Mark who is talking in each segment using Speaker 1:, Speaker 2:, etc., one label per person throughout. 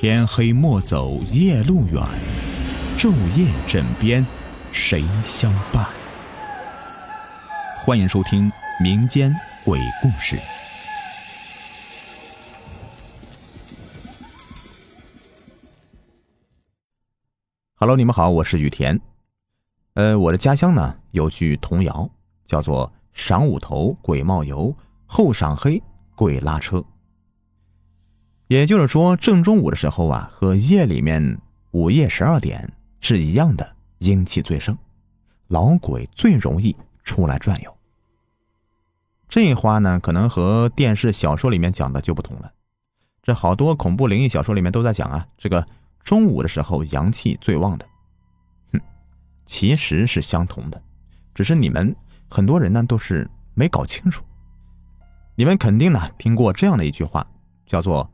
Speaker 1: 天黑莫走夜路远，昼夜枕边谁相伴？欢迎收听民间鬼故事。Hello，你们好，我是雨田。呃，我的家乡呢有句童谣，叫做“晌午头鬼冒油，后晌黑鬼拉车”。也就是说，正中午的时候啊，和夜里面午夜十二点是一样的，阴气最盛，老鬼最容易出来转悠。这话呢，可能和电视小说里面讲的就不同了。这好多恐怖灵异小说里面都在讲啊，这个中午的时候阳气最旺的，哼，其实是相同的，只是你们很多人呢都是没搞清楚。你们肯定呢听过这样的一句话，叫做。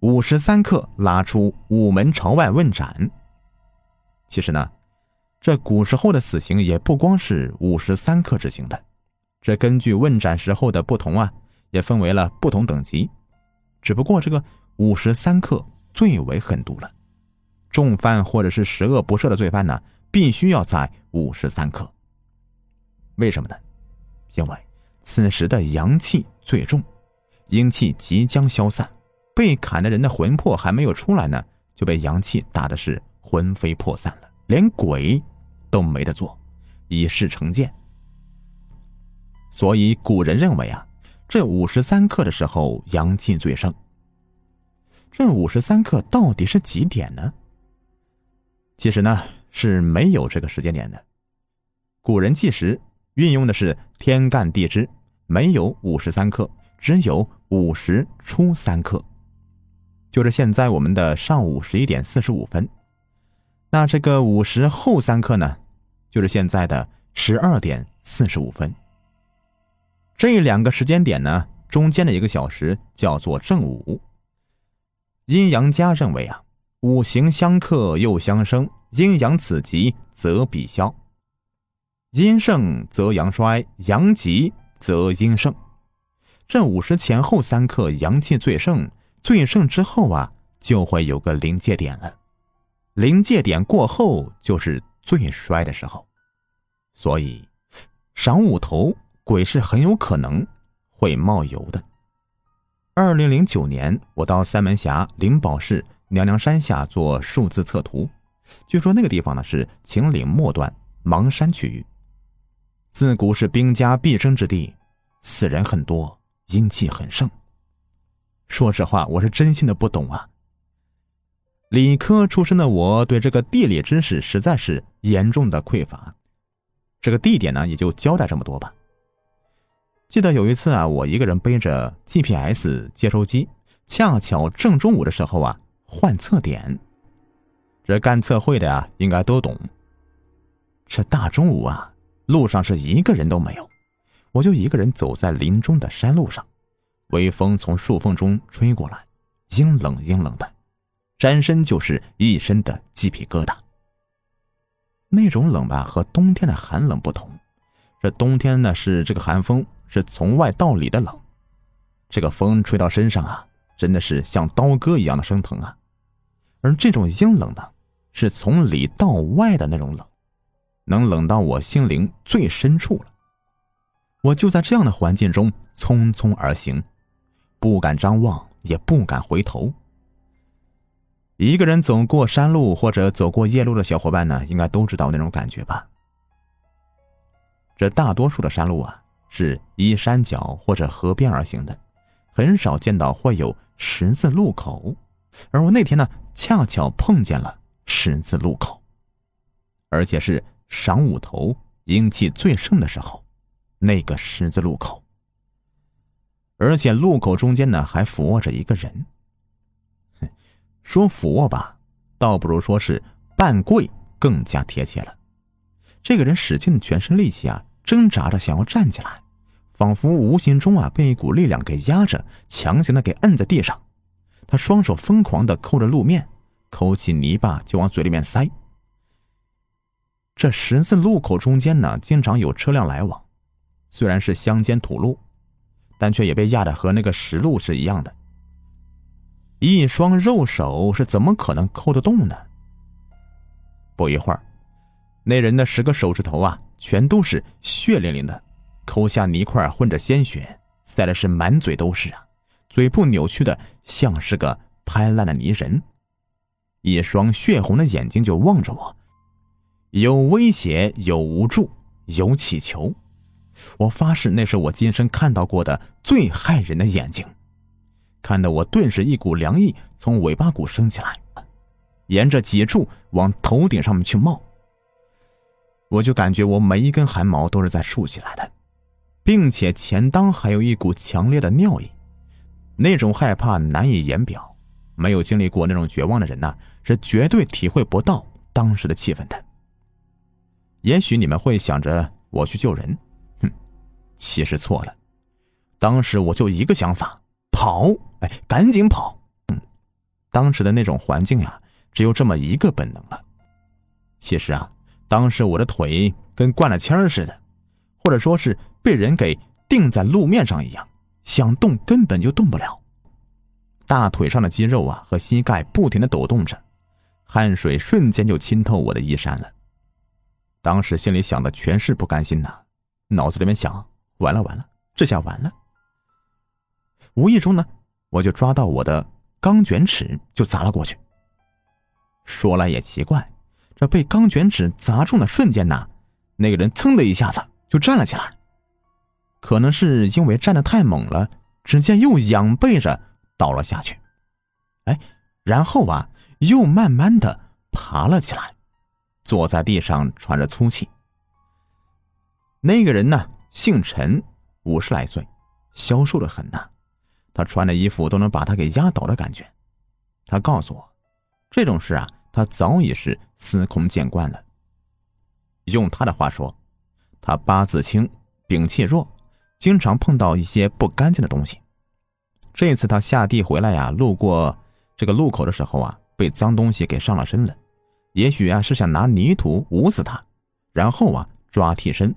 Speaker 1: 午时三刻拉出午门朝外问斩。其实呢，这古时候的死刑也不光是午时三刻执行的，这根据问斩时候的不同啊，也分为了不同等级。只不过这个午时三刻最为狠毒了，重犯或者是十恶不赦的罪犯呢，必须要在午时三刻。为什么呢？因为此时的阳气最重，阴气即将消散。被砍的人的魂魄还没有出来呢，就被阳气打的是魂飞魄散了，连鬼都没得做，以示惩戒。所以古人认为啊，这五十三刻的时候阳气最盛。这五十三刻到底是几点呢？其实呢是没有这个时间点的。古人计时运用的是天干地支，没有五十三刻，只有五十初三刻。就是现在我们的上午十一点四十五分，那这个午时后三刻呢，就是现在的十二点四十五分。这两个时间点呢，中间的一个小时叫做正午。阴阳家认为啊，五行相克又相生，阴阳此极则彼消。阴盛则阳衰，阳极则阴盛。这午时前后三刻阳气最盛。最盛之后啊，就会有个临界点了，临界点过后就是最衰的时候，所以晌午头鬼是很有可能会冒油的。二零零九年，我到三门峡灵宝市娘娘山下做数字测图，据说那个地方呢是秦岭末端邙山区域，自古是兵家必争之地，死人很多，阴气很盛。说实话，我是真心的不懂啊。理科出身的我，对这个地理知识实在是严重的匮乏。这个地点呢，也就交代这么多吧。记得有一次啊，我一个人背着 GPS 接收机，恰巧正中午的时候啊，换测点。这干测绘的啊，应该都懂。这大中午啊，路上是一个人都没有，我就一个人走在林中的山路上。微风从树缝中吹过来，阴冷阴冷的，沾身就是一身的鸡皮疙瘩。那种冷吧，和冬天的寒冷不同。这冬天呢，是这个寒风是从外到里的冷，这个风吹到身上啊，真的是像刀割一样的生疼啊。而这种阴冷呢，是从里到外的那种冷，能冷到我心灵最深处了。我就在这样的环境中匆匆而行。不敢张望，也不敢回头。一个人走过山路或者走过夜路的小伙伴呢，应该都知道那种感觉吧？这大多数的山路啊，是依山脚或者河边而行的，很少见到会有十字路口。而我那天呢，恰巧碰见了十字路口，而且是晌午头阴气最盛的时候，那个十字路口。而且路口中间呢，还俯卧着一个人。说俯卧吧，倒不如说是半跪更加贴切了。这个人使尽全身力气啊，挣扎着想要站起来，仿佛无形中啊被一股力量给压着，强行的给摁在地上。他双手疯狂的抠着路面，抠起泥巴就往嘴里面塞。这十字路口中间呢，经常有车辆来往，虽然是乡间土路。但却也被压得和那个石路是一样的。一双肉手是怎么可能抠得动呢？不一会儿，那人的十个手指头啊，全都是血淋淋的，抠下泥块混着鲜血，塞的是满嘴都是啊，嘴部扭曲的像是个拍烂的泥人，一双血红的眼睛就望着我，有威胁，有无助，有乞求。我发誓，那是我今生看到过的最骇人的眼睛，看得我顿时一股凉意从尾巴骨升起来，沿着脊柱往头顶上面去冒。我就感觉我每一根汗毛都是在竖起来的，并且前裆还有一股强烈的尿意，那种害怕难以言表。没有经历过那种绝望的人呐，是绝对体会不到当时的气氛的。也许你们会想着我去救人。其实错了，当时我就一个想法，跑！哎，赶紧跑！嗯，当时的那种环境呀，只有这么一个本能了。其实啊，当时我的腿跟灌了铅似的，或者说是被人给钉在路面上一样，想动根本就动不了。大腿上的肌肉啊和膝盖不停的抖动着，汗水瞬间就浸透我的衣衫了。当时心里想的全是不甘心呐，脑子里面想。完了完了，这下完了！无意中呢，我就抓到我的钢卷尺，就砸了过去。说来也奇怪，这被钢卷尺砸中的瞬间呢，那个人噌的一下子就站了起来。可能是因为站的太猛了，只见又仰背着倒了下去。哎，然后啊，又慢慢的爬了起来，坐在地上喘着粗气。那个人呢？姓陈，五十来岁，消瘦的很呐。他穿的衣服都能把他给压倒的感觉。他告诉我，这种事啊，他早已是司空见惯了。用他的话说，他八字轻，禀气弱，经常碰到一些不干净的东西。这次他下地回来呀，路过这个路口的时候啊，被脏东西给上了身了。也许啊，是想拿泥土捂死他，然后啊，抓替身。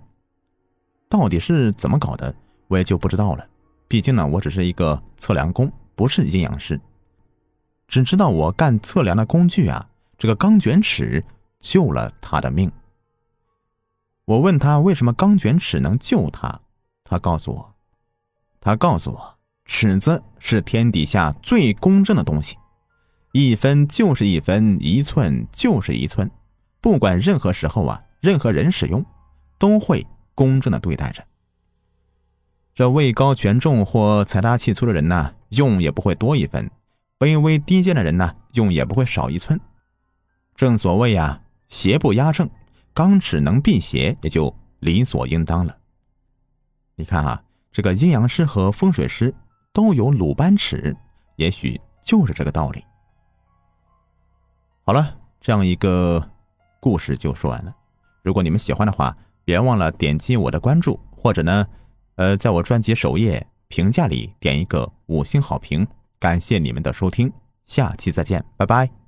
Speaker 1: 到底是怎么搞的，我也就不知道了。毕竟呢，我只是一个测量工，不是阴阳师。只知道我干测量的工具啊，这个钢卷尺救了他的命。我问他为什么钢卷尺能救他，他告诉我，他告诉我，尺子是天底下最公正的东西，一分就是一分，一寸就是一寸，不管任何时候啊，任何人使用，都会。公正的对待着，这位高权重或财大气粗的人呢，用也不会多一分；卑微低贱的人呢，用也不会少一寸。正所谓啊，邪不压正，钢尺能辟邪，也就理所应当了。你看啊，这个阴阳师和风水师都有鲁班尺，也许就是这个道理。好了，这样一个故事就说完了。如果你们喜欢的话，别忘了点击我的关注，或者呢，呃，在我专辑首页评价里点一个五星好评，感谢你们的收听，下期再见，拜拜。